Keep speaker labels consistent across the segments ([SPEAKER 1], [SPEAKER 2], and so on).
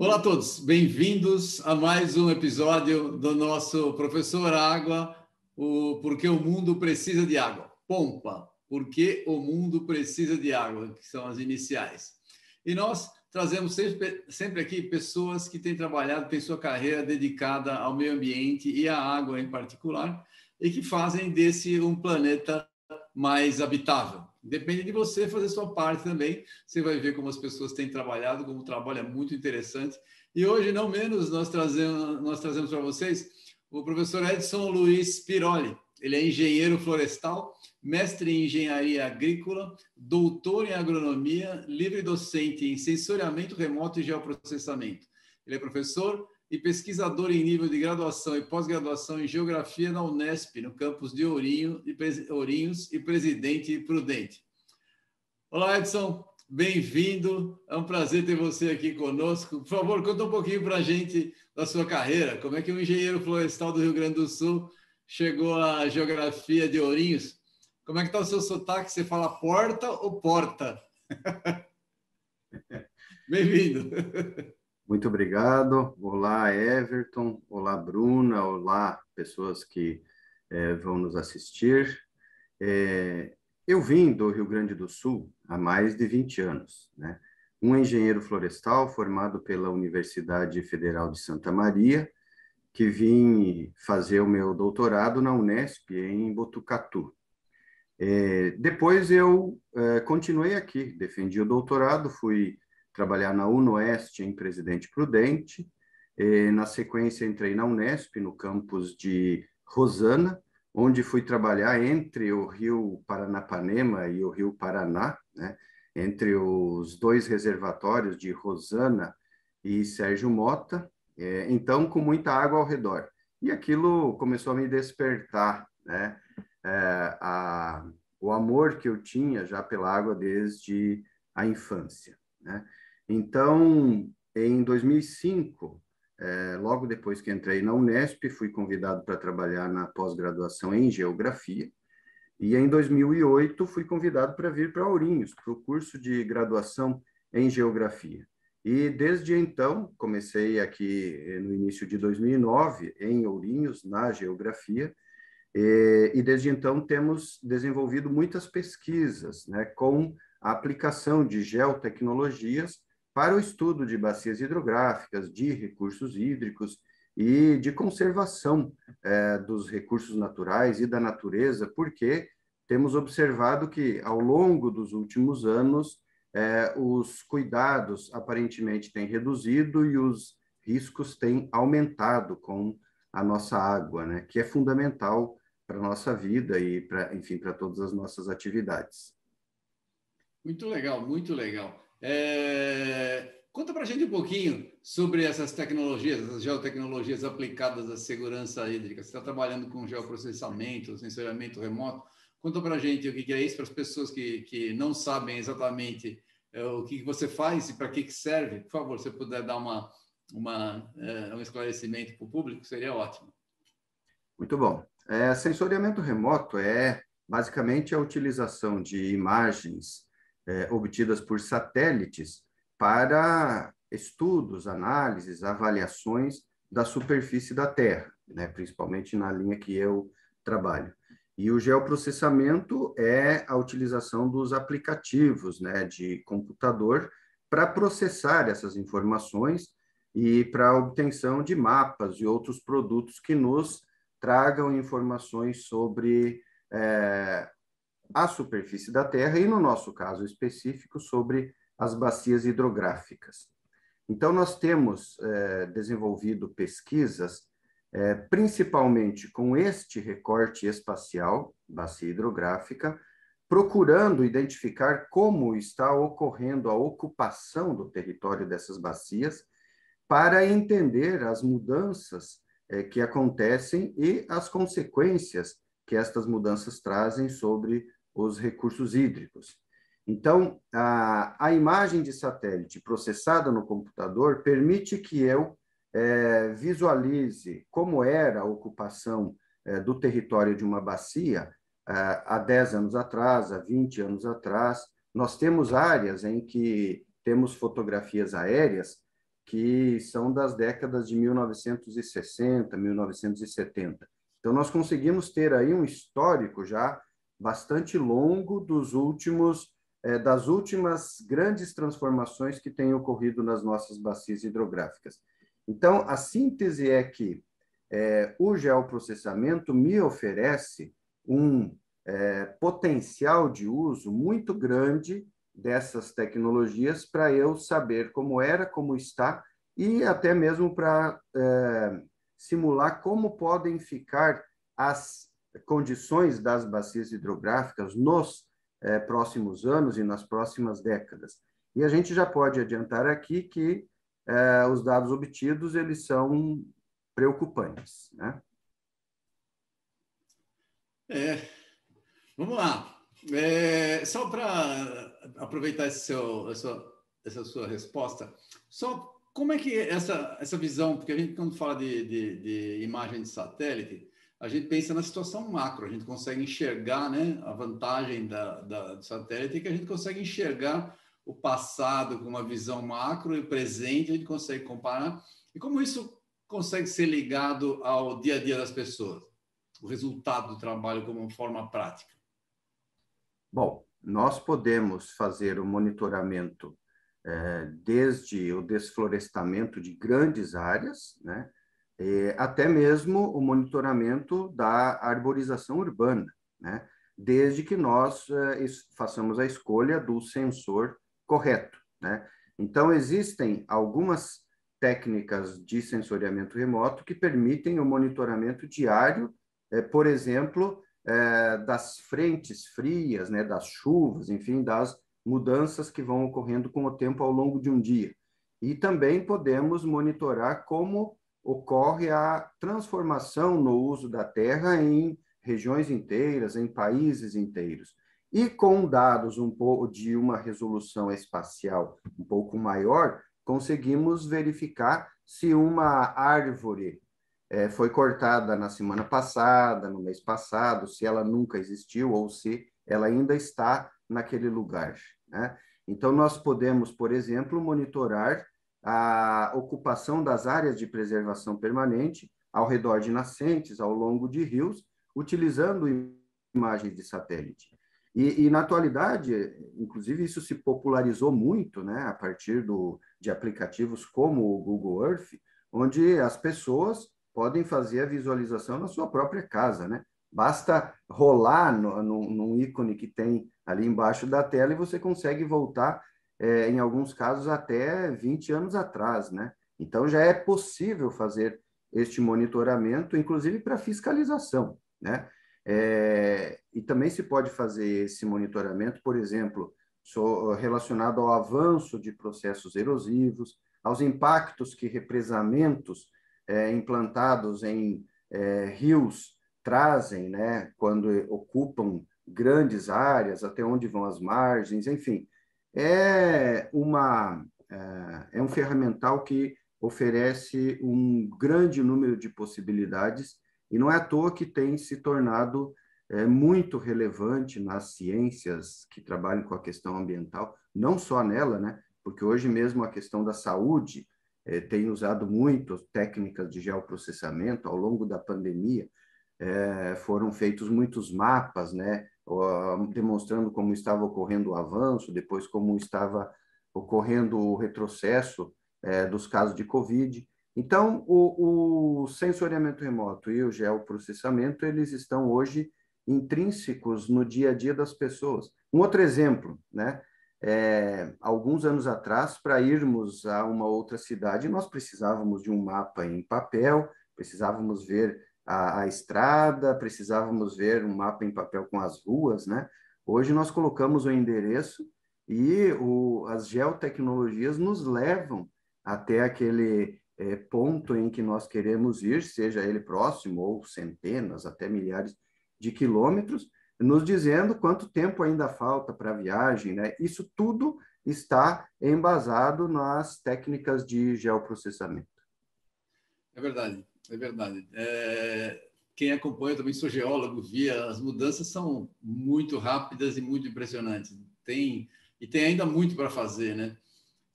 [SPEAKER 1] Olá a todos, bem-vindos a mais um episódio do nosso Professor Água, o Porque o Mundo Precisa de Água. Pompa, Porque o Mundo Precisa de Água, que são as iniciais. E nós trazemos sempre, sempre aqui pessoas que têm trabalhado, têm sua carreira dedicada ao meio ambiente e à água em particular, e que fazem desse um planeta mais habitável. Depende de você fazer sua parte também. Você vai ver como as pessoas têm trabalhado, como o trabalho é muito interessante. E hoje, não menos, nós trazemos, nós trazemos para vocês o professor Edson Luiz Piroli. Ele é engenheiro florestal, mestre em engenharia agrícola, doutor em agronomia, livre docente em sensoriamento remoto e geoprocessamento. Ele é professor e pesquisador em nível de graduação e pós-graduação em geografia na Unesp, no campus de Ourinho e Ourinhos e presidente Prudente. Olá, Edson, bem-vindo. É um prazer ter você aqui conosco. Por favor, conta um pouquinho para a gente da sua carreira. Como é que um engenheiro florestal do Rio Grande do Sul chegou à geografia de Ourinhos? Como é que está o seu sotaque? Você fala porta ou porta? Bem-vindo.
[SPEAKER 2] Muito obrigado. Olá, Everton. Olá, Bruna. Olá, pessoas que é, vão nos assistir. É, eu vim do Rio Grande do Sul há mais de 20 anos, né? Um engenheiro florestal formado pela Universidade Federal de Santa Maria, que vim fazer o meu doutorado na Unesp, em Botucatu. É, depois eu continuei aqui, defendi o doutorado, fui trabalhar na UNOeste em Presidente Prudente. E, na sequência, entrei na Unesp, no campus de Rosana, onde fui trabalhar entre o rio Paranapanema e o rio Paraná, né? entre os dois reservatórios de Rosana e Sérgio Mota, é, então com muita água ao redor. E aquilo começou a me despertar, né? É, a, o amor que eu tinha já pela água desde a infância. Né? Então, em 2005, é, logo depois que entrei na Unesp, fui convidado para trabalhar na pós-graduação em Geografia. E em 2008, fui convidado para vir para Ourinhos, para o curso de graduação em Geografia. E desde então, comecei aqui eh, no início de 2009, em Ourinhos, na Geografia, e, e desde então temos desenvolvido muitas pesquisas né, com a aplicação de geotecnologias para o estudo de bacias hidrográficas, de recursos hídricos e de conservação é, dos recursos naturais e da natureza, porque temos observado que, ao longo dos últimos anos, é, os cuidados aparentemente têm reduzido e os riscos têm aumentado com a nossa água, né, que é fundamental para a nossa vida e, para, enfim, para todas as nossas atividades.
[SPEAKER 1] Muito legal, muito legal. É... Conta para a gente um pouquinho sobre essas tecnologias, essas geotecnologias aplicadas à segurança hídrica. Você está trabalhando com geoprocessamento, sensoriamento remoto. Conta para a gente o que é isso para as pessoas que, que não sabem exatamente é, o que você faz e para que, serve. Por favor, se puder dar uma, uma, é, um esclarecimento para o público, seria ótimo.
[SPEAKER 2] Muito bom. É, sensoriamento remoto é basicamente a utilização de imagens é, obtidas por satélites para estudos, análises, avaliações da superfície da Terra, né, principalmente na linha que eu trabalho. E o geoprocessamento é a utilização dos aplicativos né, de computador para processar essas informações e para a obtenção de mapas e outros produtos que nos tragam informações sobre é, a superfície da Terra e, no nosso caso específico, sobre as bacias hidrográficas. Então, nós temos é, desenvolvido pesquisas, é, principalmente com este recorte espacial, bacia hidrográfica, procurando identificar como está ocorrendo a ocupação do território dessas bacias, para entender as mudanças é, que acontecem e as consequências que estas mudanças trazem sobre os recursos hídricos. Então, a, a imagem de satélite processada no computador permite que eu é, visualize como era a ocupação é, do território de uma bacia há 10 anos atrás, há 20 anos atrás. Nós temos áreas em que temos fotografias aéreas que são das décadas de 1960, 1970. Então, nós conseguimos ter aí um histórico já bastante longo dos últimos é, das últimas grandes transformações que têm ocorrido nas nossas bacias hidrográficas. Então, a síntese é que é, o geoprocessamento me oferece um é, potencial de uso muito grande dessas tecnologias para eu saber como era, como está e até mesmo para simular como podem ficar as condições das bacias hidrográficas nos é, próximos anos e nas próximas décadas. E a gente já pode adiantar aqui que é, os dados obtidos eles são preocupantes, né?
[SPEAKER 1] É, vamos lá. É, só para aproveitar esse seu, essa, essa sua resposta, só como é que essa, essa visão, porque a gente quando fala de, de, de imagem de satélite, a gente pensa na situação macro, a gente consegue enxergar né, a vantagem da, da, do satélite é que a gente consegue enxergar o passado com uma visão macro e o presente, a gente consegue comparar. E como isso consegue ser ligado ao dia a dia das pessoas? O resultado do trabalho como forma prática?
[SPEAKER 2] Bom, nós podemos fazer o monitoramento é, desde o desflorestamento de grandes áreas, né? É, até mesmo o monitoramento da arborização urbana, né? desde que nós é, façamos a escolha do sensor correto. Né? Então, existem algumas técnicas de sensoriamento remoto que permitem o monitoramento diário, é, por exemplo, é, das frentes frias, né, das chuvas, enfim, das mudanças que vão ocorrendo com o tempo ao longo de um dia. E também podemos monitorar como ocorre a transformação no uso da terra em regiões inteiras, em países inteiros. E com dados um pouco de uma resolução espacial um pouco maior, conseguimos verificar se uma árvore é, foi cortada na semana passada, no mês passado, se ela nunca existiu ou se ela ainda está naquele lugar. Né? Então, nós podemos, por exemplo, monitorar a ocupação das áreas de preservação permanente ao redor de nascentes, ao longo de rios, utilizando imagens de satélite. E, e, na atualidade, inclusive, isso se popularizou muito, né, a partir do, de aplicativos como o Google Earth, onde as pessoas podem fazer a visualização na sua própria casa, né? Basta rolar no, no, num ícone que tem ali embaixo da tela e você consegue voltar é, em alguns casos, até 20 anos atrás, né? Então, já é possível fazer este monitoramento, inclusive para fiscalização, né? É, e também se pode fazer esse monitoramento, por exemplo, relacionado ao avanço de processos erosivos, aos impactos que represamentos é, implantados em é, rios trazem, né, quando ocupam grandes áreas, até onde vão as margens, enfim é uma é, é um ferramental que oferece um grande número de possibilidades e não é à toa que tem se tornado é, muito relevante nas ciências que trabalham com a questão ambiental, não só nela, né? Porque hoje mesmo a questão da saúde é, tem usado muito técnicas de geoprocessamento ao longo da pandemia. É, foram feitos muitos mapas, né? Demonstrando como estava ocorrendo o avanço, depois como estava ocorrendo o retrocesso é, dos casos de Covid. Então, o, o sensoriamento remoto e o geoprocessamento, eles estão hoje intrínsecos no dia a dia das pessoas. Um outro exemplo, né? É, alguns anos atrás, para irmos a uma outra cidade, nós precisávamos de um mapa em papel, precisávamos ver a, a estrada, precisávamos ver um mapa em papel com as ruas, né? Hoje nós colocamos o endereço e o, as geotecnologias nos levam até aquele é, ponto em que nós queremos ir, seja ele próximo ou centenas, até milhares de quilômetros, nos dizendo quanto tempo ainda falta para a viagem, né? Isso tudo está embasado nas técnicas de geoprocessamento.
[SPEAKER 1] É verdade. É verdade. É, quem acompanha, também sou geólogo, via as mudanças são muito rápidas e muito impressionantes. Tem e tem ainda muito para fazer, né?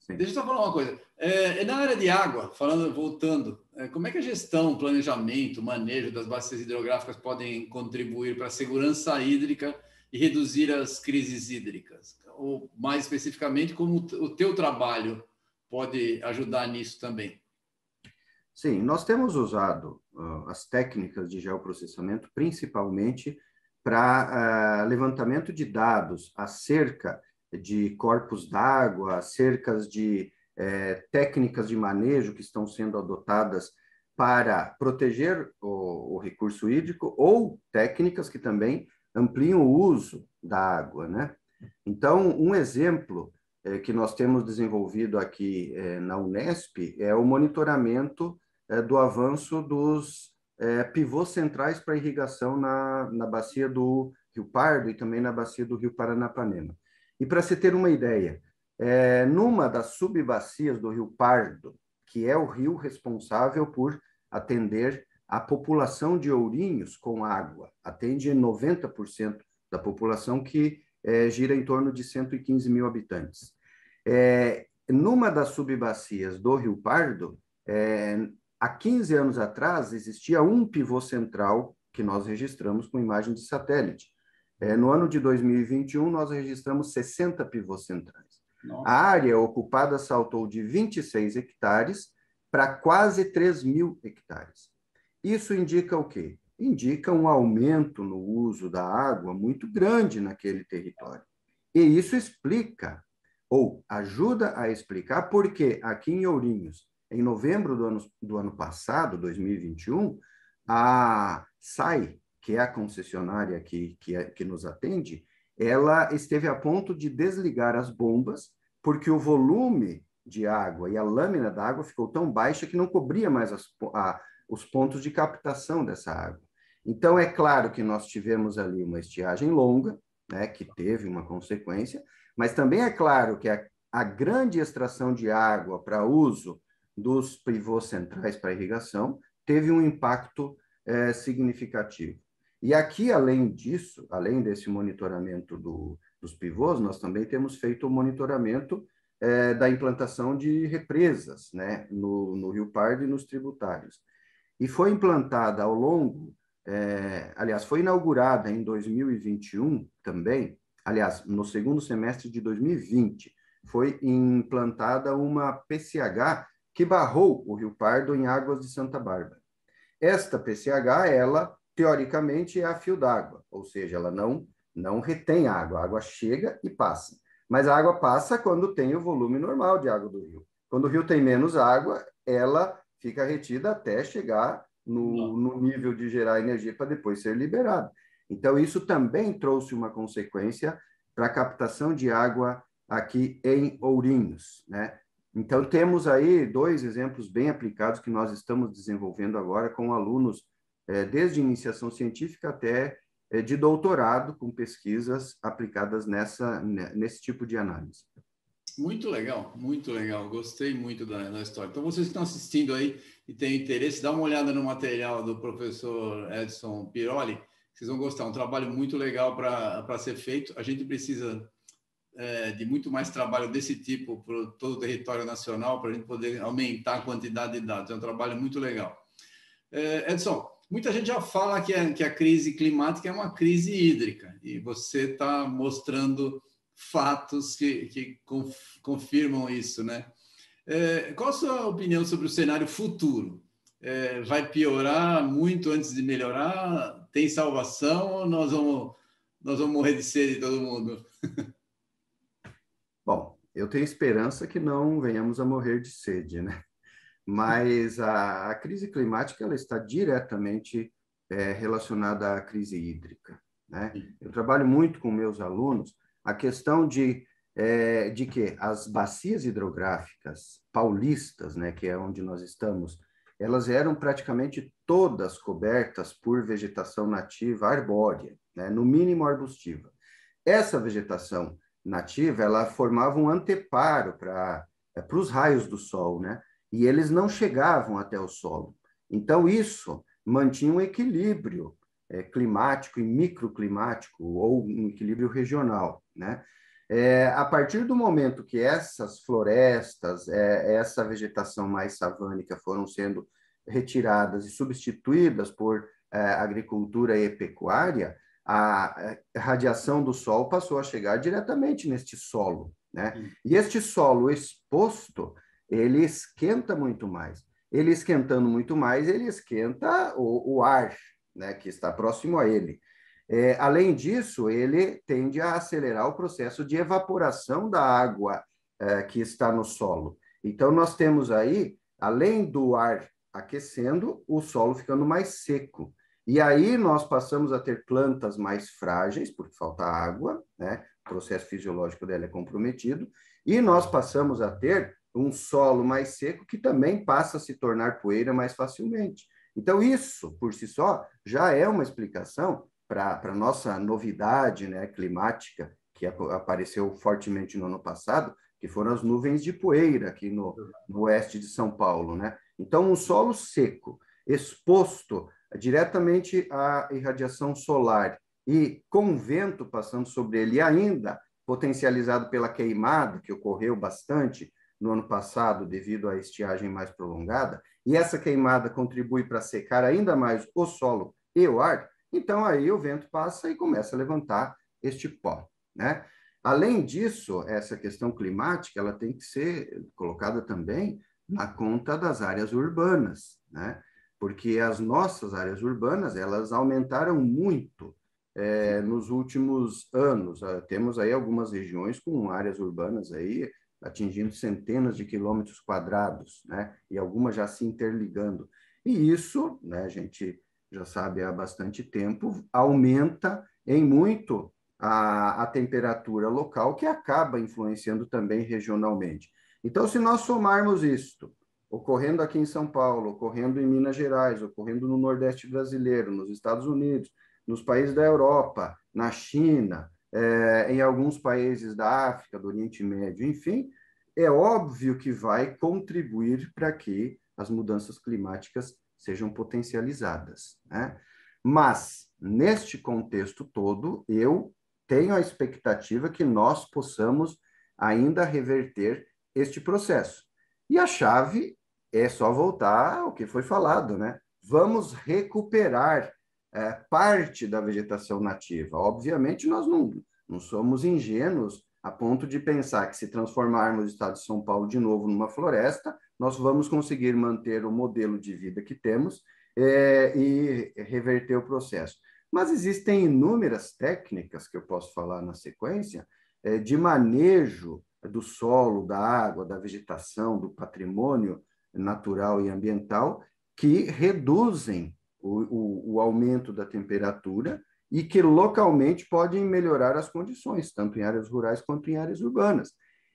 [SPEAKER 1] Sim. Deixa eu só falar uma coisa. É, na área de água, falando, voltando, é, como é que a gestão, planejamento, manejo das bacias hidrográficas podem contribuir para a segurança hídrica e reduzir as crises hídricas? Ou, mais especificamente, como o teu trabalho pode ajudar nisso também?
[SPEAKER 2] Sim, nós temos usado uh, as técnicas de geoprocessamento principalmente para uh, levantamento de dados acerca de corpos d'água, cercas de uh, técnicas de manejo que estão sendo adotadas para proteger o, o, recurso hídrico ou técnicas que também ampliam o uso da água, né? Então, um exemplo eh, que nós temos desenvolvido aqui eh, na Unesp é o monitoramento é, do avanço dos é, pivôs centrais para irrigação na, na bacia do Rio Pardo e também na bacia do Rio Paranapanema. E para se ter uma ideia, é, numa das subbacias do Rio Pardo, que é o rio responsável por atender a população de Ourinhos com água, atende 90% da população que é, gira em torno de 115 mil habitantes. É, numa das subbacias do Rio Pardo, é, Há 15 anos atrás, existia um pivô central que nós registramos com imagem de satélite. É, no ano de 2021, nós registramos 60 pivôs centrais. Nossa. A área ocupada saltou de 26 hectares para quase 3 mil hectares. Isso indica o quê? Indica um aumento no uso da água muito grande naquele território. E isso explica, ou ajuda a explicar, porque aqui em Ourinhos, em novembro do ano, do ano passado, 2021, a SAI, que é a concessionária que, que, é, que nos atende, ela esteve a ponto de desligar as bombas, porque o volume de água e a lâmina da água ficou tão baixa que não cobria mais as, a, os pontos de captação dessa água. Então, é claro que nós tivemos ali uma estiagem longa, né, que teve uma consequência, mas também é claro que a, a grande extração de água para uso dos pivôs centrais para irrigação teve um impacto é, significativo. E aqui, além disso, além desse monitoramento do, dos pivôs, nós também temos feito o monitoramento é, da implantação de represas né, no, no Rio Pardo e nos tributários. E foi implantada ao longo, é, aliás, foi inaugurada em 2021 também, aliás, no segundo semestre de 2020, foi implantada uma PCH que barrou o Rio Pardo em águas de Santa Bárbara. Esta PCH, ela, teoricamente, é a fio d'água, ou seja, ela não, não retém água, a água chega e passa. Mas a água passa quando tem o volume normal de água do rio. Quando o rio tem menos água, ela fica retida até chegar no, no nível de gerar energia para depois ser liberada. Então, isso também trouxe uma consequência para a captação de água aqui em Ourinhos, né? Então, temos aí dois exemplos bem aplicados que nós estamos desenvolvendo agora com alunos, é, desde iniciação científica até é, de doutorado, com pesquisas aplicadas nessa, nesse tipo de análise.
[SPEAKER 1] Muito legal, muito legal. Gostei muito da, da, história. Então, vocês que estão assistindo aí e têm interesse, dá uma olhada no material do professor Edson Piroli, vocês vão gostar. Um trabalho muito legal para ser feito. A gente precisa é, de muito mais trabalho desse tipo para todo o território nacional, para a gente poder aumentar a quantidade de dados. É um trabalho muito legal. É, Edson, muita gente já fala que a, que a crise climática é uma crise hídrica, e você está mostrando fatos que, que confirmam isso, né? É, qual a sua opinião sobre o cenário futuro? É, vai piorar muito antes de melhorar? Tem salvação ou nós vamos, nós vamos morrer de sede todo mundo?
[SPEAKER 2] Eu tenho esperança que não venhamos a morrer de sede, né? Mas a, a crise climática ela está diretamente é, relacionada à crise hídrica. Né? Eu trabalho muito com meus alunos a questão de, é, de que as bacias hidrográficas paulistas, né, que é onde nós estamos, elas eram praticamente todas cobertas por vegetação nativa arbórea, né, no mínimo arbustiva. Essa vegetação nativa, ela formava um anteparo para é, para os raios do sol, né? E eles não chegavam até o solo. Então isso mantinha um equilíbrio é, climático e microclimático, ou um equilíbrio regional. Né? É, a partir do momento que essas florestas, é, essa vegetação mais savânica foram sendo retiradas e substituídas por é, agricultura e pecuária, a radiação do sol passou a chegar diretamente neste solo. Né? E este solo exposto, ele esquenta muito mais. Ele esquentando muito mais, ele esquenta o, o ar né, que está próximo a ele. É, além disso, ele tende a acelerar o processo de evaporação da água é, que está no solo. Então, nós temos aí, além do ar aquecendo, o solo ficando mais seco. E aí nós passamos a ter plantas mais frágeis, porque falta água, né? o processo fisiológico dela é comprometido, e nós passamos a ter um solo mais seco que também passa a se tornar poeira mais facilmente. Então, isso, por si só, já é uma explicação para a nossa novidade né, climática, que apareceu fortemente no ano passado, que foram as nuvens de poeira aqui no, no oeste de São Paulo. Né? Então, um solo seco, exposto diretamente à irradiação solar e com vento passando sobre ele, ainda potencializado pela queimada, que ocorreu bastante no ano passado devido à estiagem mais prolongada, e essa queimada contribui para secar ainda mais o solo e o ar, então aí o vento passa e começa a levantar este pó, né? Além disso, essa questão climática, ela tem que ser colocada também na conta das áreas urbanas, né? Porque as nossas áreas urbanas elas aumentaram muito é, nos últimos anos. Uh, temos aí algumas regiões com áreas urbanas aí atingindo centenas de quilômetros quadrados, né? E algumas já se interligando. E isso, né, a gente já sabe há bastante tempo, aumenta em muito a, a temperatura local, que acaba influenciando também regionalmente. Então, se nós somarmos isto ocorrendo aqui em São Paulo, ocorrendo em Minas Gerais, ocorrendo no Nordeste brasileiro, nos Estados Unidos, nos países da Europa, na China, é, em alguns países da África, do Oriente Médio, enfim, é óbvio que vai contribuir para que as mudanças climáticas sejam potencializadas. Né? Mas, neste contexto todo, eu tenho a expectativa que nós possamos ainda reverter este processo. E a chave é só voltar ao que foi falado, né? Vamos recuperar é, parte da vegetação nativa. Obviamente, nós não, não somos ingênuos a ponto de pensar que se transformarmos o estado de São Paulo de novo numa floresta, nós vamos conseguir manter o modelo de vida que temos é, e reverter o processo. Mas existem inúmeras técnicas que eu posso falar na sequência é, de manejo do solo, da água, da vegetação, do patrimônio natural e ambiental que reduzem o, o, o, aumento da temperatura e que localmente podem melhorar as condições, tanto em áreas rurais quanto em áreas urbanas.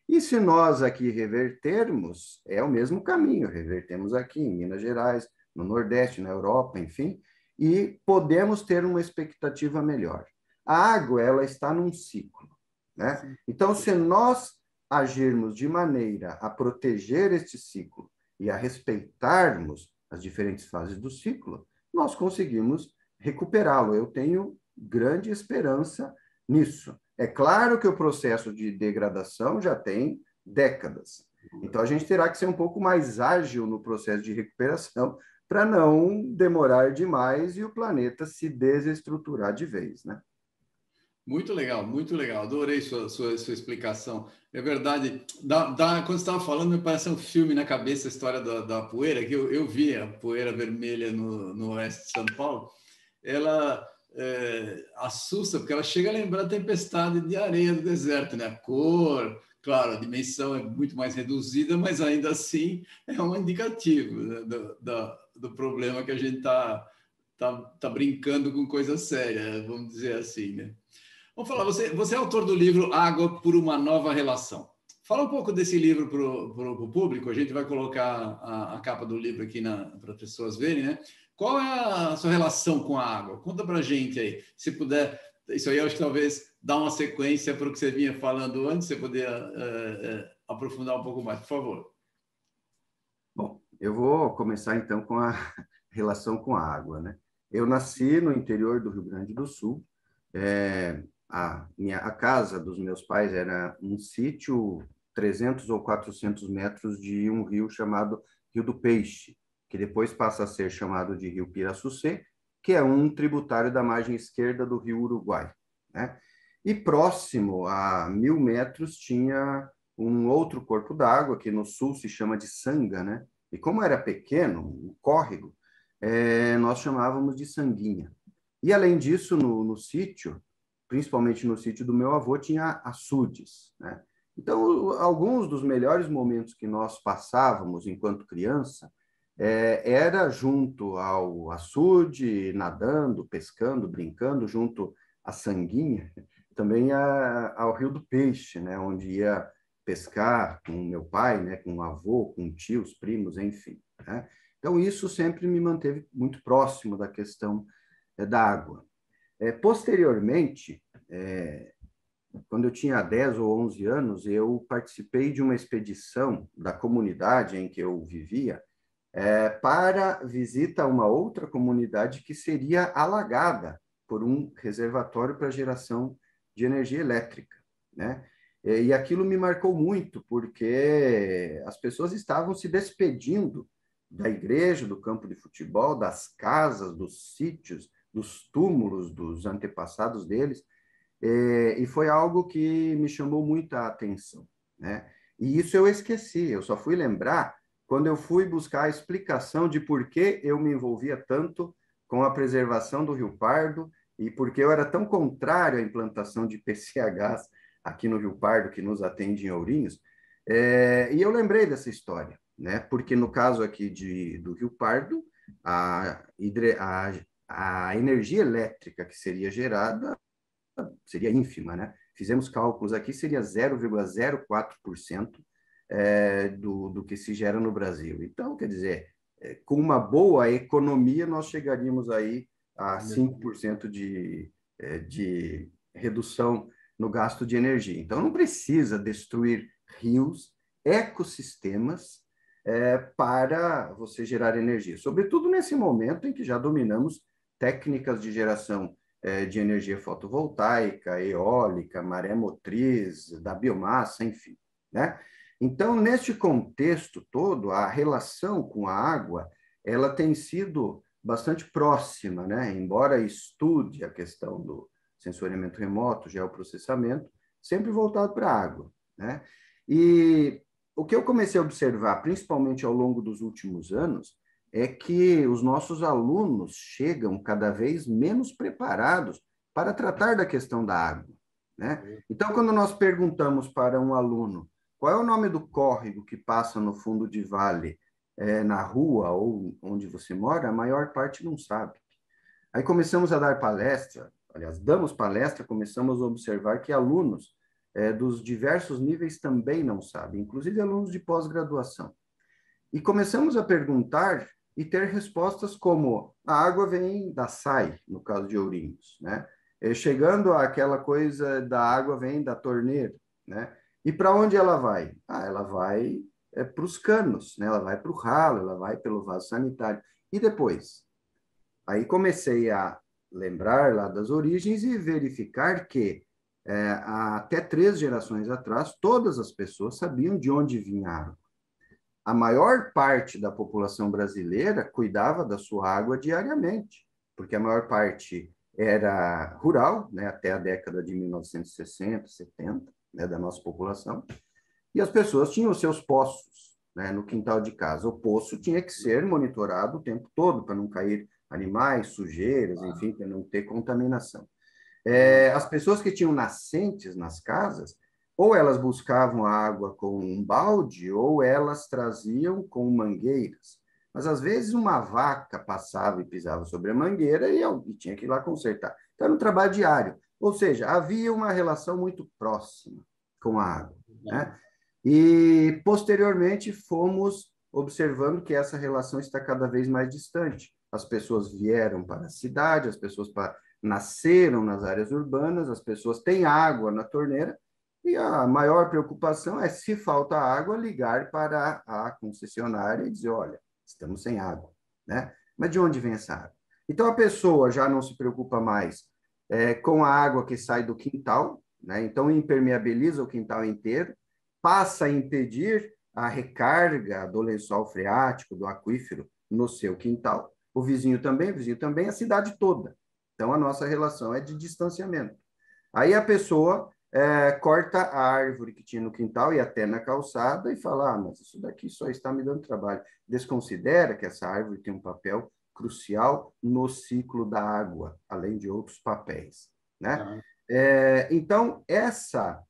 [SPEAKER 2] E se nós aqui revertermos, é o mesmo caminho, revertemos aqui em Minas Gerais, no Nordeste, na Europa, enfim, e podemos ter uma expectativa melhor. A água, ela está num ciclo, né? Então, se nós agirmos de maneira a proteger este ciclo e a respeitarmos as diferentes fases do ciclo, nós conseguimos recuperá-lo. Eu tenho grande esperança nisso. É claro que o processo de degradação já tem décadas. Então a gente terá que ser um pouco mais ágil no processo de recuperação para não demorar demais e o planeta se desestruturar de vez, né?
[SPEAKER 1] Muito legal, muito legal. Adorei sua, sua, sua explicação. É verdade. Dá, dá, quando você estava falando, me parece um filme na cabeça a história da, da poeira, que eu, eu vi a poeira vermelha no, no oeste de São Paulo. Ela é, assusta, porque ela chega a lembrar a tempestade de areia do deserto, né? A cor, claro, a dimensão é muito mais reduzida, mas ainda assim é um indicativo né? do, do, do, problema que a gente está tá, tá brincando com coisa séria, vamos dizer assim, né? Vamos falar, você, você é autor do livro Água por uma Nova Relação. Fala um pouco desse livro para o público, a gente vai colocar a, a capa do livro aqui para as pessoas verem, né? Qual é a sua relação com a água? Conta para a gente aí, se puder. Isso aí eu acho que talvez dá uma sequência para o que você vinha falando antes, você poder uh, uh, aprofundar um pouco mais, por favor.
[SPEAKER 2] Bom, eu vou começar então com a relação com a água, né? Eu nasci no interior do Rio Grande do Sul. É, a minha a casa dos meus pais era um sítio 300 ou 400 metros de um rio chamado Rio do Peixe, que depois passa a ser chamado de Rio Pirassucê, que é um tributário da margem esquerda do Rio Uruguai. Né? E próximo a mil metros tinha um outro corpo d'água, que no sul se chama de Sanga, né? E como era pequeno, um córrego, é, nós chamávamos de Sanguinha. E além disso, no, no sítio, principalmente no sítio do meu avô, tinha açudes, né? Então, alguns dos melhores momentos que nós passávamos enquanto criança é, era junto ao açude, nadando, pescando, brincando, junto à Sanguinha, também a, ao Rio do Peixe, né, onde ia pescar com meu pai, né, com o avô, com tios, primos, enfim. Né? Então, isso sempre me manteve muito próximo da questão é, da água. É, posteriormente, é, quando eu tinha 10 ou 11 anos, eu participei de uma expedição da comunidade em que eu vivia é, para visita a uma outra comunidade que seria alagada por um reservatório para geração de energia elétrica, né? E aquilo me marcou muito, porque as pessoas estavam se despedindo da igreja, do campo de futebol, das casas, dos sítios, dos túmulos dos antepassados deles, é, e foi algo que me chamou muita atenção, né? E isso eu esqueci, eu só fui lembrar quando eu fui buscar a explicação de por que eu me envolvia tanto com a preservação do Rio Pardo e por que eu era tão contrário à implantação de PCHs aqui no Rio Pardo, que nos atende em Ourinhos. É, e eu lembrei dessa história, né? porque no caso aqui de, do Rio Pardo, a, a, a energia elétrica que seria gerada seria ínfima, né? Fizemos cálculos aqui, seria 0,04% é, do, do que se gera no Brasil. Então, quer dizer, é, com uma boa economia, nós chegaríamos aí a 5% de, é, de redução no gasto de energia. Então, não precisa destruir rios, ecossistemas, é, para você gerar energia. Sobretudo nesse momento em que já dominamos técnicas de geração é, de energia fotovoltaica, eólica, maré motriz, da biomassa, enfim. Né? Então, neste contexto todo, a relação com a água ela tem sido bastante próxima, né? embora estude a questão do sensoriamento remoto, geoprocessamento, sempre voltado para a água. Né? E o que eu comecei a observar, principalmente ao longo dos últimos anos, é que os nossos alunos chegam cada vez menos preparados para tratar da questão da água. Né? Então, quando nós perguntamos para um aluno qual é o nome do córrego que passa no fundo de vale, é, na rua ou onde você mora, a maior parte não sabe. Aí começamos a dar palestra, aliás, damos palestra, começamos a observar que alunos é, dos diversos níveis também não sabem, inclusive alunos de pós-graduação. E começamos a perguntar e ter respostas como a água vem da SAI, no caso de Ourinhos, né? E chegando àquela coisa da água vem da torneira, né? E para onde ela vai? Ah, ela vai é, para os canos, né? Ela vai para o ralo, ela vai pelo vaso sanitário. E depois? Aí comecei a lembrar lá das origens e verificar que é, até três gerações atrás, todas as pessoas sabiam de onde vinha a água a maior parte da população brasileira cuidava da sua água diariamente, porque a maior parte era rural, né, até a década de 1960, 70, né, da nossa população, e as pessoas tinham seus poços né, no quintal de casa. O poço tinha que ser monitorado o tempo todo para não cair animais, sujeiras, enfim, para não ter contaminação. É, as pessoas que tinham nascentes nas casas ou elas buscavam a água com um balde, ou elas traziam com mangueiras. Mas às vezes uma vaca passava e pisava sobre a mangueira e, eu, e tinha que ir lá consertar. Então era um trabalho diário. Ou seja, havia uma relação muito próxima com a água. Né? E posteriormente fomos observando que essa relação está cada vez mais distante. As pessoas vieram para a cidade, as pessoas para, nasceram nas áreas urbanas, as pessoas têm água na torneira, e a maior preocupação é, se falta água, ligar para a concessionária e dizer: olha, estamos sem água. Né? Mas de onde vem essa água? Então a pessoa já não se preocupa mais é, com a água que sai do quintal, né? então impermeabiliza o quintal inteiro, passa a impedir a recarga do lençol freático, do aquífero no seu quintal. O vizinho também, o vizinho também, a cidade toda. Então a nossa relação é de distanciamento. Aí a pessoa é, corta a árvore que tinha no quintal e até na calçada e fala: ah, mas isso daqui só está me dando trabalho. Desconsidera que essa árvore tem um papel crucial no ciclo da água, além de outros papéis. Né? É, então, essa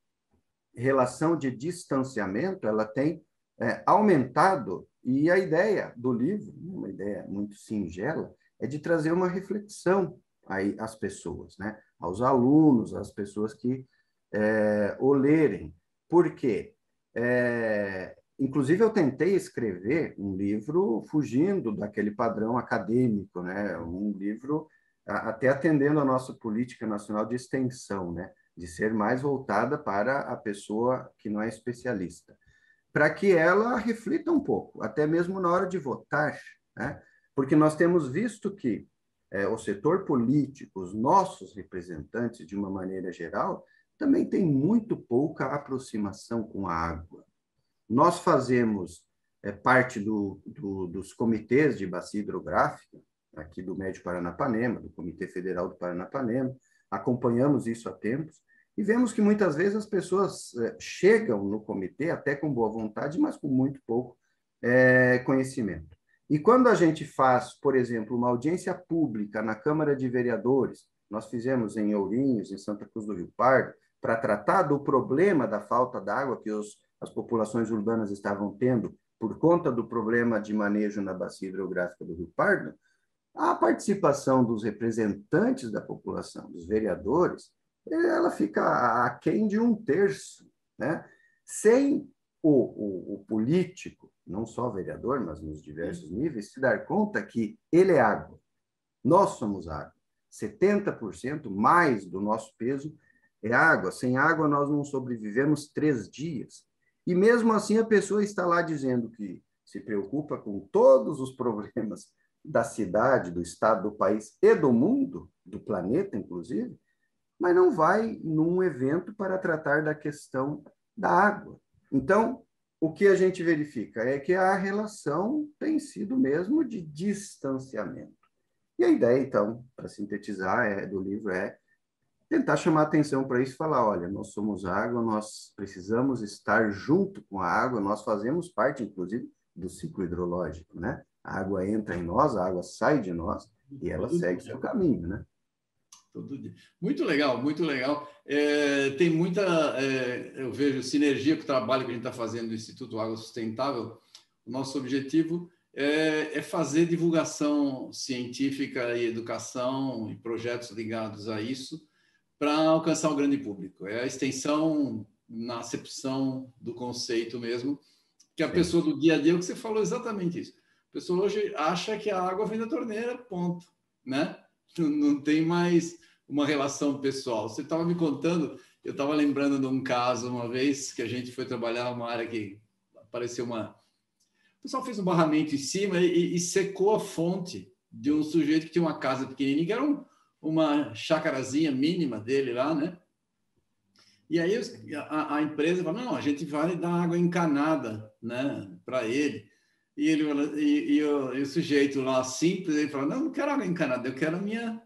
[SPEAKER 2] relação de distanciamento ela tem é, aumentado e a ideia do livro, uma ideia muito singela, é de trazer uma reflexão aí às pessoas, né? aos alunos, às pessoas que é, o lerem. Por quê? É, inclusive, eu tentei escrever um livro fugindo daquele padrão acadêmico, né? um livro até atendendo a nossa política nacional de extensão, né? de ser mais voltada para a pessoa que não é especialista, para que ela reflita um pouco, até mesmo na hora de votar, né? porque nós temos visto que é, o setor político, os nossos representantes, de uma maneira geral, também tem muito pouca aproximação com a água. Nós fazemos é, parte do, do, dos comitês de bacia hidrográfica, aqui do Médio Paranapanema, do Comitê Federal do Paranapanema, acompanhamos isso há tempos, e vemos que muitas vezes as pessoas é, chegam no comitê até com boa vontade, mas com muito pouco é, conhecimento. E quando a gente faz, por exemplo, uma audiência pública na Câmara de Vereadores, nós fizemos em Ourinhos, em Santa Cruz do Rio Pardo, para tratar do problema da falta d'água que os, as populações urbanas estavam tendo por conta do problema de manejo na bacia hidrográfica do Rio Pardo, a participação dos representantes da população, dos vereadores, ela fica aquém de um terço. Né? Sem o, o, o político, não só vereador, mas nos diversos níveis, se dar conta que ele é água. Nós somos água. 70% mais do nosso peso é água. Sem água, nós não sobrevivemos três dias. E mesmo assim, a pessoa está lá dizendo que se preocupa com todos os problemas da cidade, do estado, do país e do mundo, do planeta, inclusive, mas não vai num evento para tratar da questão da água. Então, o que a gente verifica é que a relação tem sido mesmo de distanciamento. E a ideia, então, para sintetizar, é, do livro é tentar chamar atenção para isso e falar: olha, nós somos água, nós precisamos estar junto com a água, nós fazemos parte, inclusive, do ciclo hidrológico, né? A água entra em nós, a água sai de nós e ela segue seu caminho, né?
[SPEAKER 1] Todo dia. Muito legal, muito legal. É, tem muita, é, eu vejo, sinergia com o trabalho que a gente está fazendo no Instituto Água Sustentável. O nosso objetivo é, é fazer divulgação científica e educação e projetos ligados a isso, para alcançar o grande público. É a extensão na acepção do conceito mesmo, que a pessoa do dia a dia, o que você falou exatamente isso. A pessoa hoje acha que a água vem da torneira, ponto, né? Não, não tem mais uma relação pessoal. Você estava me contando, eu estava lembrando de um caso uma vez que a gente foi trabalhar uma área que apareceu uma o pessoal fez um barramento em cima e, e secou a fonte de um sujeito que tinha uma casa pequenininha, que era um, uma chacarazinha mínima dele lá, né? E aí a, a empresa falou, não, a gente vai dar água encanada, né, para ele. E, ele e, e, o, e, o, sujeito lá simples, ele falou, não, não quero água encanada, eu quero a minha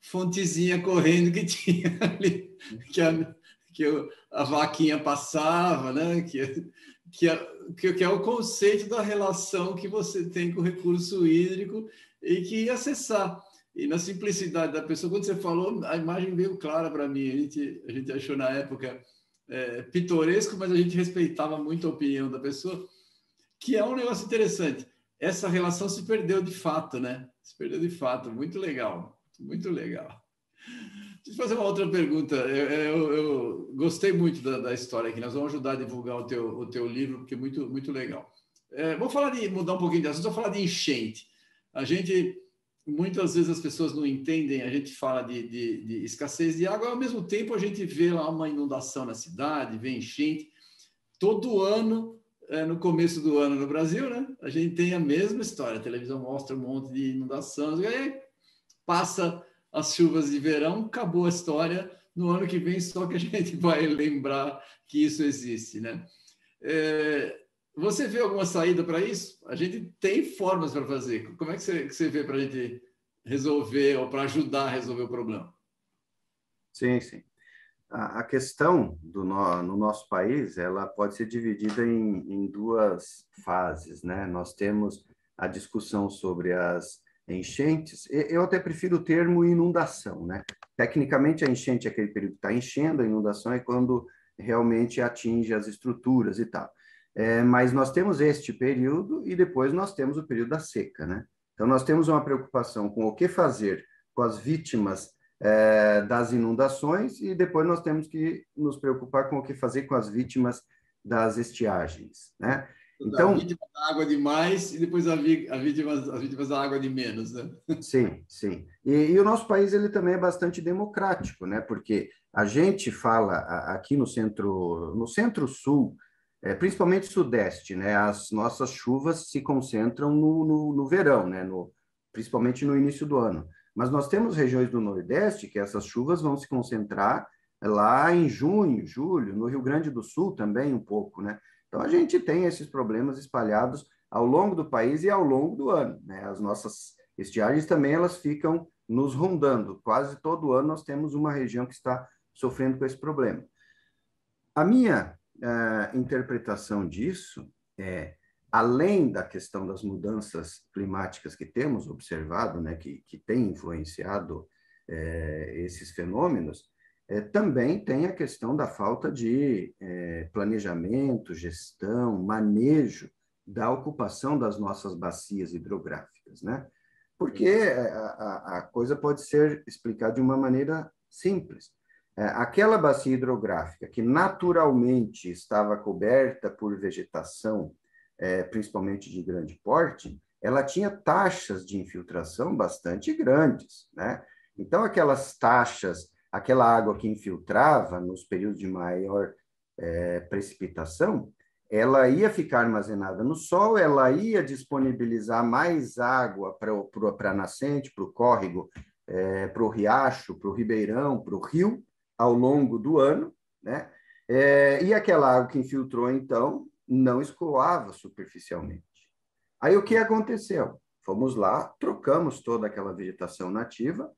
[SPEAKER 1] fontezinha correndo que tinha ali, que a, que a vaquinha passava, né, que, que, é, que é o conceito da relação que você tem com o recurso hídrico e que acessar. E na simplicidade da pessoa, quando você falou, a imagem veio clara para mim. A gente, a gente achou na época é, pitoresco, mas a gente respeitava muito a opinião da pessoa, que é um negócio interessante. Essa relação se perdeu de fato, né? Se perdeu de fato. Muito legal, muito legal. Deixa eu fazer uma outra pergunta. Eu, eu, eu gostei muito da, da, história aqui. Nós vamos ajudar a divulgar o teu, o teu livro, porque é muito, muito legal. É, vou falar de mudar um pouquinho de assunto, vou falar de enchente. A gente muitas vezes as pessoas não entendem, a gente fala de, de, de, escassez de água, ao mesmo tempo a gente vê lá uma inundação na cidade, vê enchente. Todo ano é, no começo do ano no Brasil, né? A gente tem a mesma história. A televisão mostra um monte de inundações, e aí passa as chuvas de verão, acabou a história. No ano que vem, só que a gente vai lembrar que isso existe, né? É, você vê alguma saída para isso? A gente tem formas para fazer. Como é que você, que você vê para a gente resolver ou para ajudar a resolver o problema?
[SPEAKER 2] Sim, sim. A, a questão do no, no, nosso país, ela pode ser dividida em, em duas fases, né? Nós temos a discussão sobre as enchentes. Eu até prefiro o termo inundação, né? Tecnicamente, a enchente é aquele período que está enchendo, a inundação é quando realmente atinge as estruturas e tal. É, mas nós temos este período e depois nós temos o período da seca, né? Então, nós temos uma preocupação com o que fazer com as vítimas é, das inundações e depois nós temos que nos preocupar com o que fazer com as vítimas das estiagens, né?
[SPEAKER 1] Então, a vítima da água de mais e depois a, vítima, as vítimas da água de menos, né?
[SPEAKER 2] Sim, sim. E, e, o nosso país ele também é bastante democrático, né? Porque a gente fala aqui no centro, no centro-sul, é, principalmente sudeste, né? As nossas chuvas se concentram no, no, no verão, né? No, principalmente no início do ano. Mas nós temos regiões do Nordeste que essas chuvas vão se concentrar lá em junho, julho, no Rio Grande do Sul também um pouco, né? Então a gente tem esses problemas espalhados ao longo do país e ao longo do ano, né? As nossas estiagens também elas ficam nos rondando. Quase todo ano nós temos uma região que está sofrendo com esse problema. A minha uh, interpretação disso é além da questão das mudanças climáticas que temos observado, né, que, que tem influenciado é, esses fenômenos, é, também tem a questão da falta de é, planejamento, gestão, manejo da ocupação das nossas bacias hidrográficas, né? Porque a, a coisa pode ser explicada de uma maneira simples. É, aquela bacia hidrográfica que naturalmente estava coberta por vegetação é, principalmente de grande porte, ela tinha taxas de infiltração bastante grandes, né? Então, aquelas taxas, aquela água que infiltrava nos períodos de maior é, precipitação, ela ia ficar armazenada no sol, ela ia disponibilizar mais água para a nascente, para o córrego, é, para o riacho, para o ribeirão, para o rio, ao longo do ano, né? É, e aquela água que infiltrou, então, não escoava superficialmente. Aí o que aconteceu? Fomos lá, trocamos toda aquela vegetação nativa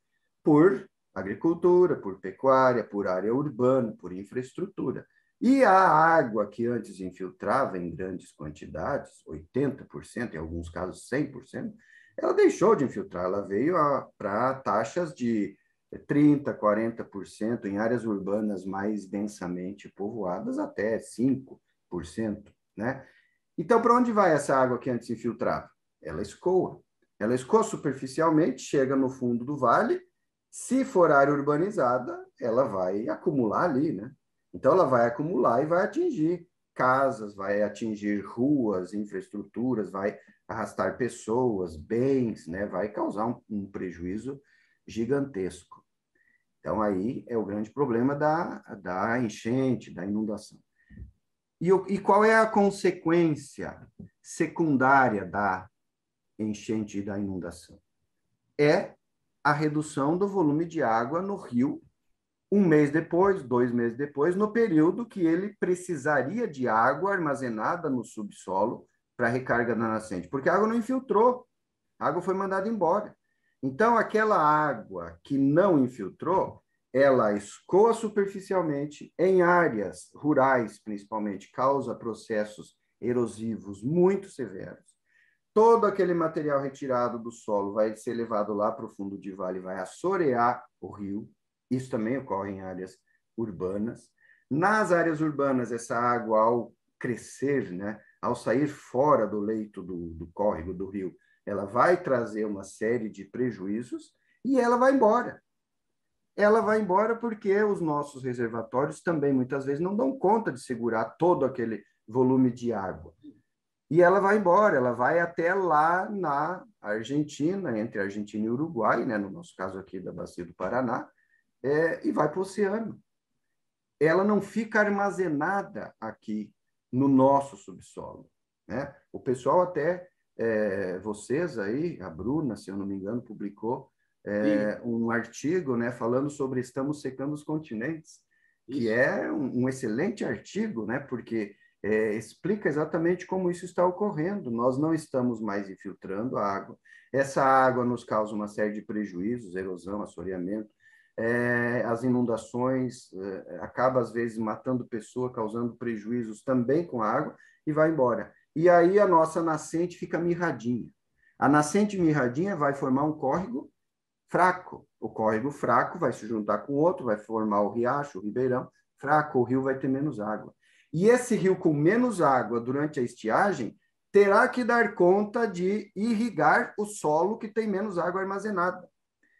[SPEAKER 2] por agricultura, por pecuária, por área urbana, por infraestrutura. E a água que antes infiltrava em grandes quantidades, 80%, em alguns casos 100%, ela deixou de infiltrar, ela veio para taxas de 30%, 40%, em áreas urbanas mais densamente povoadas, até 5%. Né? Então, para onde vai essa água que antes infiltrava? Ela escoa. Ela escoa superficialmente, chega no fundo do vale. Se for área urbanizada, ela vai acumular ali, né? Então, ela vai acumular e vai atingir casas, vai atingir ruas, infraestruturas, vai arrastar pessoas, bens, né? Vai causar um, um prejuízo gigantesco. Então, aí é o grande problema da, da enchente, da inundação. E, e qual é a consequência secundária da enchente e da inundação? É a redução do volume de água no rio um mês depois, dois meses depois, no período que ele precisaria de água armazenada no subsolo para recarga da nascente, porque a água não infiltrou, a água foi mandada embora. Então, aquela água que não infiltrou, ela escoa superficialmente em áreas rurais, principalmente, causa processos erosivos muito severos. Todo aquele material retirado do solo vai ser levado lá para o fundo de vale, vai assorear o rio. Isso também ocorre em áreas urbanas. Nas áreas urbanas, essa água, ao crescer, né, ao sair fora do leito do, do córrego do rio, ela vai trazer uma série de prejuízos e ela vai embora ela vai embora porque os nossos reservatórios também muitas vezes não dão conta de segurar todo aquele volume de água. E ela vai embora, ela vai até lá na Argentina, entre Argentina e Uruguai, né, no nosso caso aqui da Bacia do Paraná, é, e vai para o oceano. Ela não fica armazenada aqui no nosso subsolo. Né? O pessoal até, é, vocês aí, a Bruna, se eu não me engano, publicou é, um artigo né, falando sobre estamos secando os continentes, isso. que é um, um, excelente artigo, né, porque é, explica exatamente como isso está ocorrendo. Nós não estamos mais infiltrando a água. Essa água nos causa uma série de prejuízos, erosão, assoreamento, é, as inundações, é, acaba às vezes matando pessoa, causando prejuízos também com a água e vai embora. E aí a nossa nascente fica mirradinha. A nascente mirradinha vai formar um córrego fraco. O córrego fraco vai se juntar com outro, vai formar o riacho, o ribeirão. Fraco, o rio vai ter menos água. E esse rio com menos água durante a estiagem terá que dar conta de irrigar o solo que tem menos água armazenada.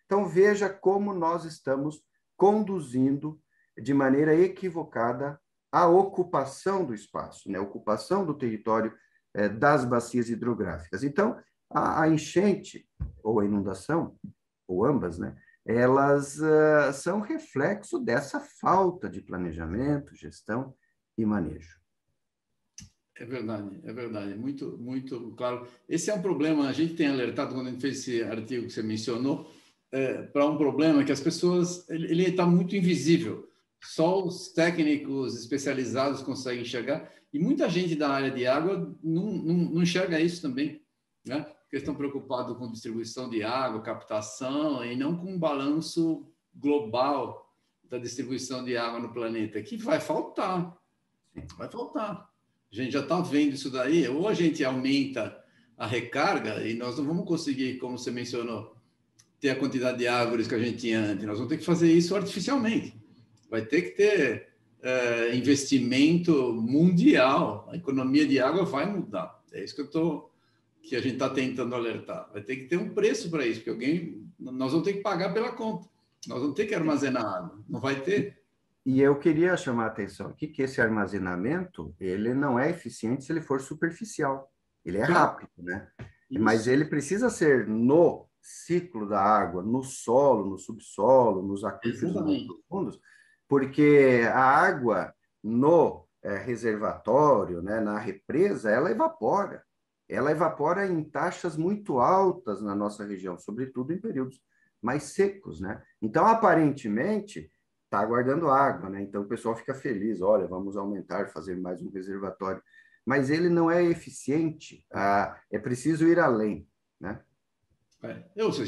[SPEAKER 2] Então veja como nós estamos conduzindo de maneira equivocada a ocupação do espaço, né? a ocupação do território eh, das bacias hidrográficas. Então, a, a enchente ou a inundação ou ambas, né, elas uh, são reflexo dessa falta de planejamento, gestão e manejo.
[SPEAKER 1] É verdade, é verdade, muito, muito claro. Esse é um problema, a gente tem alertado quando a gente fez esse artigo que você mencionou, é, para um problema que as pessoas, ele está muito invisível. Só os técnicos especializados conseguem enxergar, e muita gente da área de água não, não, não enxerga isso também, né? porque estão preocupados com distribuição de água, captação, e não com um balanço global da distribuição de água no planeta, que vai faltar. Vai faltar. A gente já está vendo isso daí. Ou a gente aumenta a recarga, e nós não vamos conseguir, como você mencionou, ter a quantidade de árvores que a gente tinha antes. Nós vamos ter que fazer isso artificialmente. Vai ter que ter é, investimento mundial. A economia de água vai mudar. É isso que eu estou que a gente está tentando alertar. Vai ter que ter um preço para isso, porque alguém, nós vamos ter que pagar pela conta. Nós vamos ter que armazenar água. Não vai ter.
[SPEAKER 2] E eu queria chamar a atenção aqui que esse armazenamento ele não é eficiente se ele for superficial. Ele é rápido, né? Isso. Mas ele precisa ser no ciclo da água, no solo, no subsolo, nos aquíferos profundos, porque a água no é, reservatório, né, na represa, ela evapora ela evapora em taxas muito altas na nossa região, sobretudo em períodos mais secos, né? Então, aparentemente, está guardando água, né? Então, o pessoal fica feliz, olha, vamos aumentar, fazer mais um reservatório. Mas ele não é eficiente, ah, é preciso ir além, né?
[SPEAKER 1] É,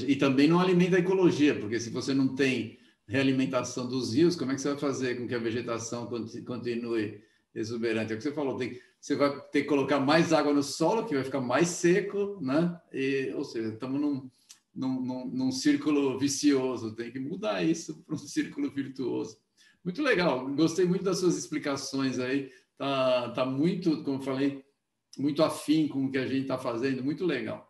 [SPEAKER 1] e também não alimenta a ecologia, porque se você não tem realimentação dos rios, como é que você vai fazer com que a vegetação continue exuberante? É o que você falou, tem você vai ter que colocar mais água no solo, que vai ficar mais seco, né? E, ou seja, estamos num, num, num, num círculo vicioso, tem que mudar isso para um círculo virtuoso. Muito legal, gostei muito das suas explicações aí, tá, tá muito, como eu falei, muito afim com o que a gente está fazendo, muito legal.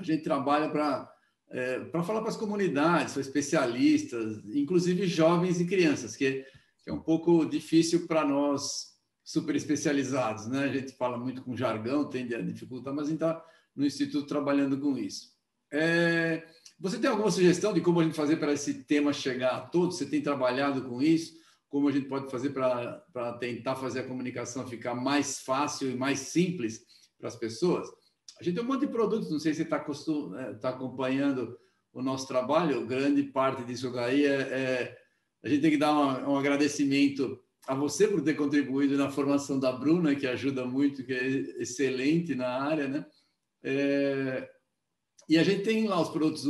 [SPEAKER 1] A gente trabalha para é, para falar para as comunidades, para especialistas, inclusive jovens e crianças, que, que é um pouco difícil para nós super especializados, né? A gente fala muito com jargão, tende a dificultar, mas a gente está no Instituto trabalhando com isso. É, você tem alguma sugestão de como a gente fazer para esse tema chegar a todos? Você tem trabalhado com isso? Como a gente pode fazer para tentar fazer a comunicação ficar mais fácil e mais simples para as pessoas? A gente tem um monte de produtos, não sei se está é, tá acompanhando o nosso trabalho, grande parte disso daí é, é a gente tem que dar um agradecimento a você por ter contribuído na formação da Bruna, que ajuda muito, que é excelente na área, né? É, e a gente tem lá os produtos,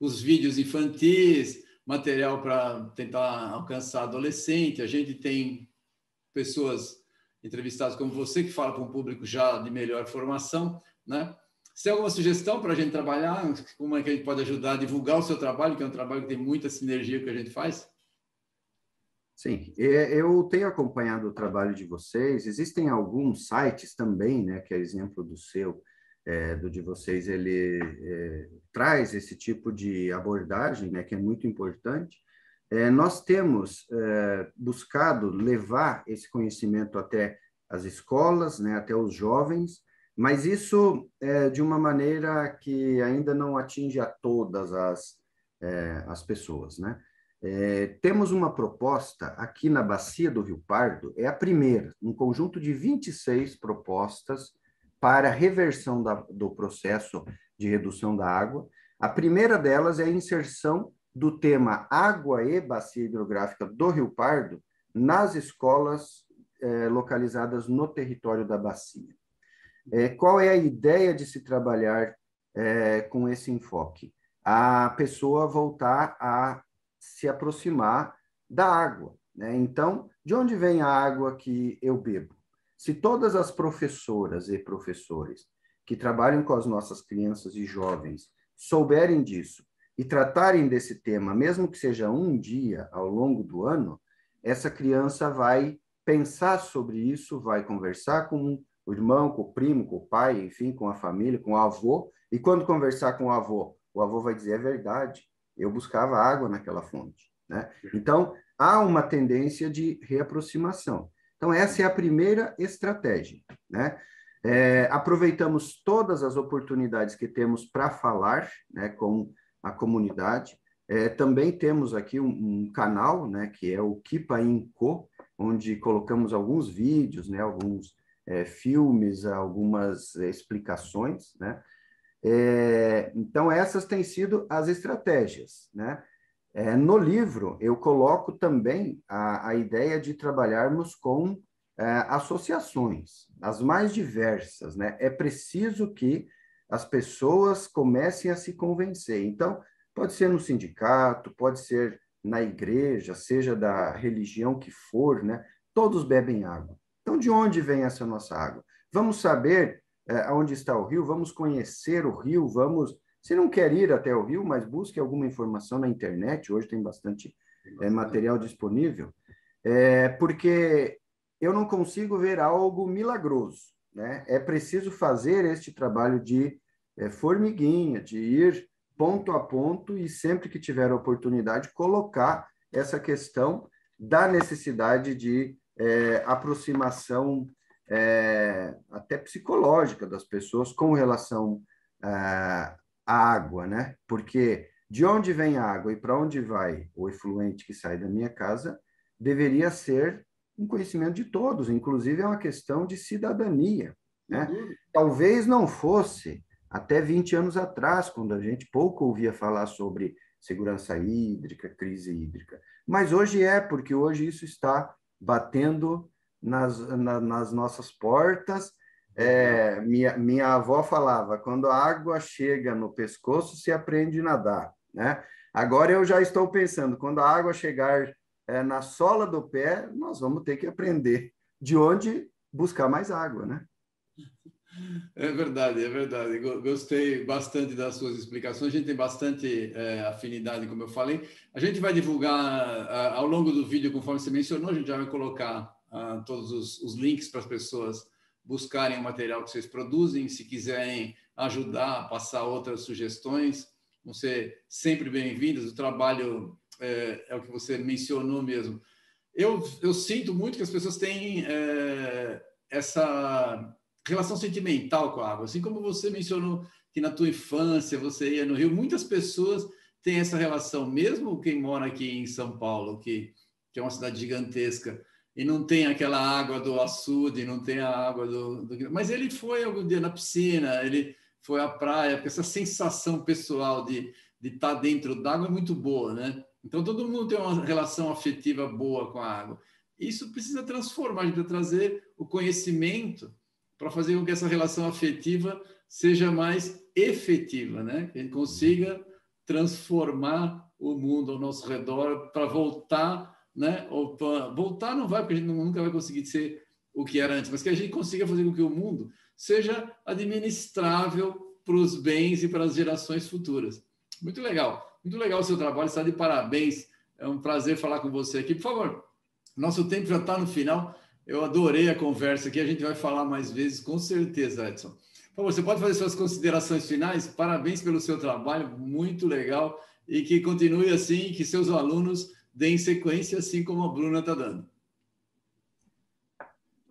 [SPEAKER 1] os vídeos infantis, material para tentar alcançar adolescente. A gente tem pessoas entrevistadas como você que fala para um público já de melhor formação, né? Se tem alguma sugestão para a gente trabalhar, como é que a gente pode ajudar a divulgar o seu trabalho, que é um trabalho que tem muita sinergia que a gente faz?
[SPEAKER 2] Sim, eu tenho acompanhado o trabalho de vocês. Existem alguns sites também, né, que é exemplo do seu, é, do de vocês, ele é, traz esse tipo de abordagem, né, que é muito importante. É, nós temos é, buscado levar esse conhecimento até as escolas, né, até os jovens, mas isso é, de uma maneira que ainda não atinge a todas as, é, as pessoas, né? É, temos uma proposta aqui na Bacia do Rio Pardo, é a primeira, um conjunto de 26 propostas para reversão da, do processo de redução da água. A primeira delas é a inserção do tema água e bacia hidrográfica do Rio Pardo nas escolas é, localizadas no território da bacia. É, qual é a ideia de se trabalhar é, com esse enfoque? A pessoa voltar a se aproximar da água. Né? Então, de onde vem a água que eu bebo? Se todas as professoras e professores que trabalham com as nossas crianças e jovens souberem disso e tratarem desse tema, mesmo que seja um dia ao longo do ano, essa criança vai pensar sobre isso, vai conversar com o irmão, com o primo, com o pai, enfim, com a família, com o avô, e quando conversar com o avô, o avô vai dizer: é verdade, eu buscava água naquela fonte. Né? Então, há uma tendência de reaproximação. Então, essa é a primeira estratégia. Né? É, aproveitamos todas as oportunidades que temos para falar né, com a comunidade. É, também temos aqui um, um, canal, né, que é o Kipa Co, onde colocamos alguns vídeos, né, alguns é, filmes, algumas explicações, né? É, então, essas têm sido as estratégias. Né? É, no livro, eu coloco também a, a ideia de trabalharmos com é, associações, as mais diversas. Né? É preciso que as pessoas comecem a se convencer. Então, pode ser no sindicato, pode ser na igreja, seja da religião que for, né? todos bebem água. Então, de onde vem essa nossa água? Vamos saber é, onde está o rio, vamos conhecer o rio, vamos. Se não quer ir até o rio, mas busque alguma informação na internet, hoje tem bastante é, material disponível, é, porque eu não consigo ver algo milagroso. Né? É preciso fazer este trabalho de é, formiguinha, de ir ponto a ponto e sempre que tiver oportunidade colocar essa questão da necessidade de é, aproximação é, até psicológica das pessoas com relação é, à água, né? Porque de onde vem a água e para onde vai o efluente que sai da minha casa deveria ser um conhecimento de todos, inclusive é uma questão de cidadania, né? Talvez não fosse até 20 anos atrás, quando a gente pouco ouvia falar sobre segurança hídrica, crise hídrica. Mas hoje é, porque hoje isso está batendo nas, na, nas nossas portas. É, minha, minha avó falava: quando a água chega no pescoço, se aprende a nadar. Né? Agora eu já estou pensando: quando a água chegar é, na sola do pé, nós vamos ter que aprender de onde buscar mais água. Né?
[SPEAKER 1] É verdade, é verdade. Gostei bastante das suas explicações. A gente tem bastante é, afinidade, como eu falei. A gente vai divulgar ao longo do vídeo, conforme você mencionou, a gente já vai colocar uh, todos os, os links para as pessoas buscarem o material que vocês produzem. Se quiserem ajudar passar outras sugestões, vão ser sempre bem-vindas. O trabalho é, é, o que você mencionou mesmo. Eu, eu sinto muito que as pessoas têm é, essa relação sentimental com a água. Assim como você mencionou que na tua infância você ia no Rio, muitas pessoas têm essa relação, mesmo quem mora aqui em São Paulo, que, que é uma cidade gigantesca, e não tem aquela água do açude, não tem a água do, do, Mas ele foi algum dia na piscina, ele foi à praia, porque essa sensação pessoal de de estar tá dentro d'água é muito boa, né? Então todo mundo tem uma relação afetiva boa com a água. Isso precisa transformar, a gente precisa trazer o conhecimento para fazer com que essa relação afetiva seja mais efetiva, né? Que a gente consiga transformar o mundo ao nosso redor para voltar né? Ou voltar não vai, porque a gente nunca vai conseguir ser o que era antes, mas que a gente consiga fazer com que o mundo seja administrável para os bens e para as gerações futuras. Muito legal, muito legal o seu trabalho, está de parabéns. É um prazer falar com você aqui. Por favor, nosso tempo já está no final. Eu adorei a conversa aqui. A gente vai falar mais vezes, com certeza, Edson. Por favor, você pode fazer suas considerações finais? Parabéns pelo seu trabalho, muito legal. E que continue assim, que seus alunos deem sequência, assim como a Bruna está dando.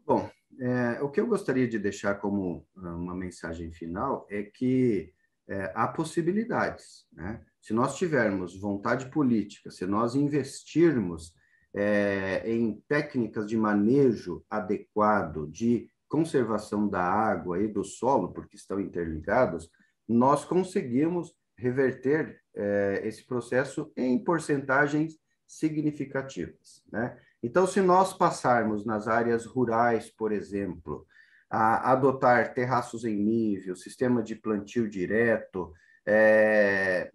[SPEAKER 2] Bom, é, o que eu gostaria de deixar como ah, uma mensagem final é que é, há possibilidades. Né? Se nós tivermos vontade política, se nós investirmos é, em técnicas de manejo adequado, de conservação da água e do solo, porque estão interligados, nós conseguimos reverter é, esse processo em porcentagens significativas. Né? Então, se nós passarmos nas áreas rurais, por exemplo, a adotar terraços em nível, sistema de plantio direto, é,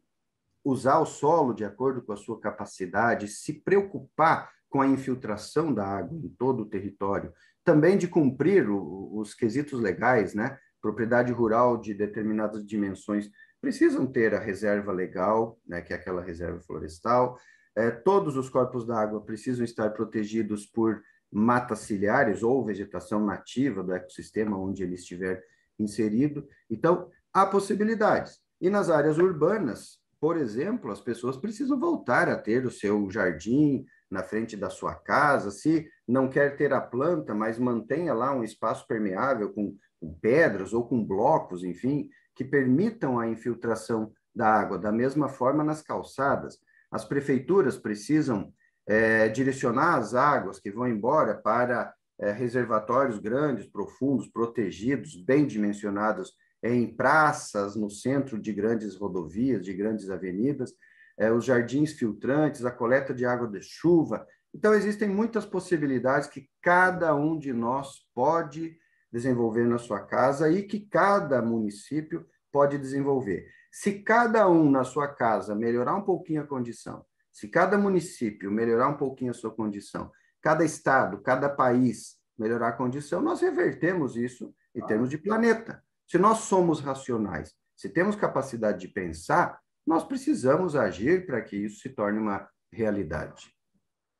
[SPEAKER 2] usar o solo de acordo com a sua capacidade, se preocupar com a infiltração da água em todo o território, também de cumprir o, os quesitos legais, né? Propriedade rural de determinadas dimensões precisam ter a reserva legal, né, que é aquela reserva florestal. É, todos os corpos d'água precisam estar protegidos por matas ciliares ou vegetação nativa do ecossistema onde ele estiver inserido. Então, há possibilidades. E nas áreas urbanas, por exemplo, as pessoas precisam voltar a ter o seu jardim na frente da sua casa. Se não quer ter a planta, mas mantenha lá um espaço permeável com, com pedras ou com blocos, enfim, que permitam a infiltração da água. Da mesma forma, nas calçadas, as prefeituras precisam é, direcionar as águas que vão embora para é, reservatórios grandes, profundos, protegidos, bem dimensionados em praças, no centro de grandes rodovias, de grandes avenidas, é, os jardins filtrantes, a coleta de água de chuva. Então, existem muitas possibilidades que cada um de nós pode desenvolver na sua casa e que cada município pode desenvolver. Se cada um na sua casa melhorar um pouquinho a condição, se cada município melhorar um pouquinho a sua condição, cada estado, cada país melhorar a condição, nós revertemos isso em termos de planeta. Se nós somos racionais, se temos capacidade de pensar, nós precisamos agir para que isso se torne uma realidade.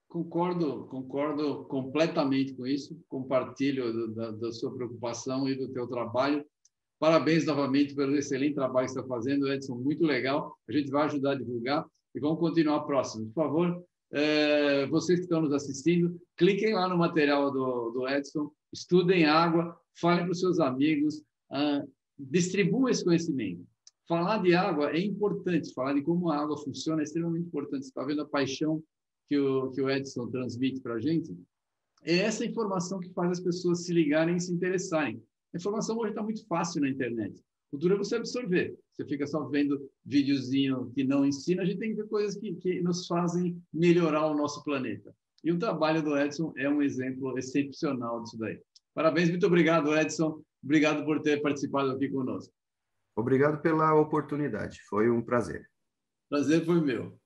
[SPEAKER 1] Concordo, concordo completamente com isso. Compartilho da, da sua preocupação e do teu trabalho. Parabéns novamente pelo excelente trabalho que está fazendo, Edson. Muito legal. A gente vai ajudar a divulgar e vamos continuar próximo. Por favor, é, vocês que estão nos assistindo, cliquem lá no material do, do Edson, estudem água, falem para os seus amigos, ah, distribuam esse conhecimento. Falar de água é importante, falar de como a água funciona é extremamente importante. Você está vendo a paixão que o, que o Edson transmite para a gente? É essa informação que faz as pessoas se ligarem e se interessarem. A informação hoje está muito fácil na internet. O duro é você absorver. Você fica só vendo videozinho que não ensina, a gente tem que ver coisas que, que nos fazem melhorar o nosso planeta. E o trabalho do Edson é um exemplo excepcional disso daí. Parabéns, muito obrigado, Edson. Obrigado por ter participado aqui conosco.
[SPEAKER 2] Obrigado pela oportunidade. Foi um prazer.
[SPEAKER 1] Prazer foi meu.